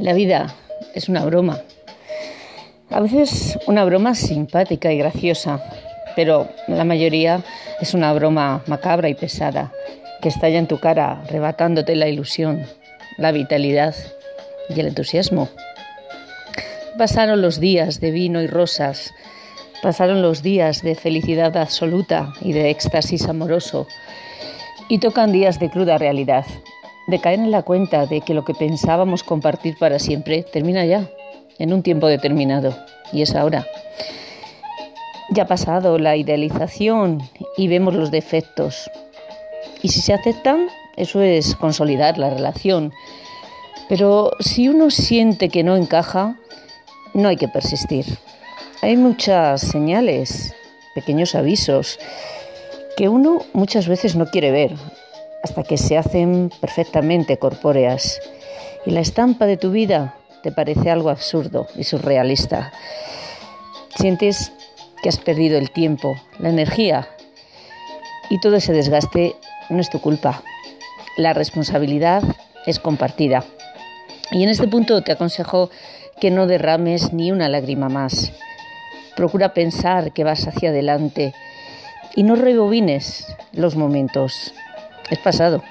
La vida es una broma. A veces una broma simpática y graciosa, pero la mayoría es una broma macabra y pesada que estalla en tu cara, arrebatándote la ilusión, la vitalidad y el entusiasmo. Pasaron los días de vino y rosas, pasaron los días de felicidad absoluta y de éxtasis amoroso, y tocan días de cruda realidad, de caer en la cuenta de que lo que pensábamos compartir para siempre termina ya, en un tiempo determinado, y es ahora. Ya ha pasado la idealización y vemos los defectos. Y si se aceptan, eso es consolidar la relación. Pero si uno siente que no encaja, no hay que persistir. Hay muchas señales, pequeños avisos, que uno muchas veces no quiere ver, hasta que se hacen perfectamente corpóreas y la estampa de tu vida te parece algo absurdo y surrealista. Sientes que has perdido el tiempo, la energía y todo ese desgaste no es tu culpa. La responsabilidad es compartida. Y en este punto te aconsejo que no derrames ni una lágrima más. Procura pensar que vas hacia adelante y no rebobines los momentos es pasado.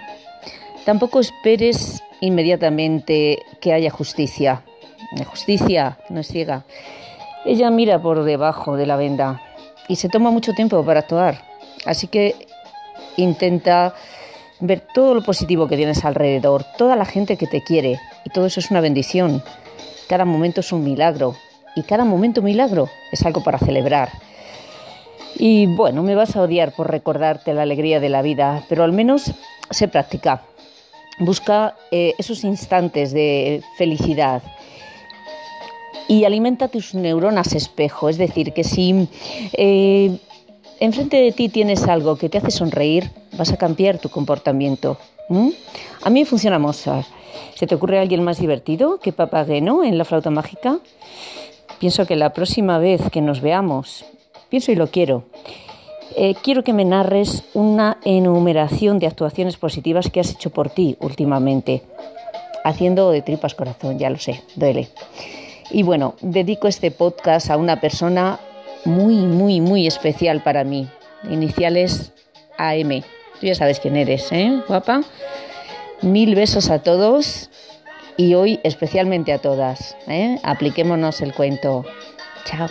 Tampoco esperes inmediatamente que haya justicia. La justicia no es ciega. Ella mira por debajo de la venda y se toma mucho tiempo para actuar. Así que intenta ver todo lo positivo que tienes alrededor, toda la gente que te quiere. Y todo eso es una bendición. Cada momento es un milagro. Y cada momento milagro es algo para celebrar. Y bueno, me vas a odiar por recordarte la alegría de la vida, pero al menos se practica. Busca eh, esos instantes de felicidad y alimenta tus neuronas espejo. Es decir, que si eh, enfrente de ti tienes algo que te hace sonreír, vas a cambiar tu comportamiento. A mí funciona Mozart. ¿Se te ocurre alguien más divertido que Papageno en la flauta mágica? Pienso que la próxima vez que nos veamos pienso y lo quiero. Eh, quiero que me narres una enumeración de actuaciones positivas que has hecho por ti últimamente, haciendo de tripas corazón, ya lo sé, duele. Y bueno, dedico este podcast a una persona muy, muy, muy especial para mí. Iniciales AM. Tú ya sabes quién eres, ¿eh, guapa? Mil besos a todos y hoy especialmente a todas. ¿eh? Apliquémonos el cuento. Chao.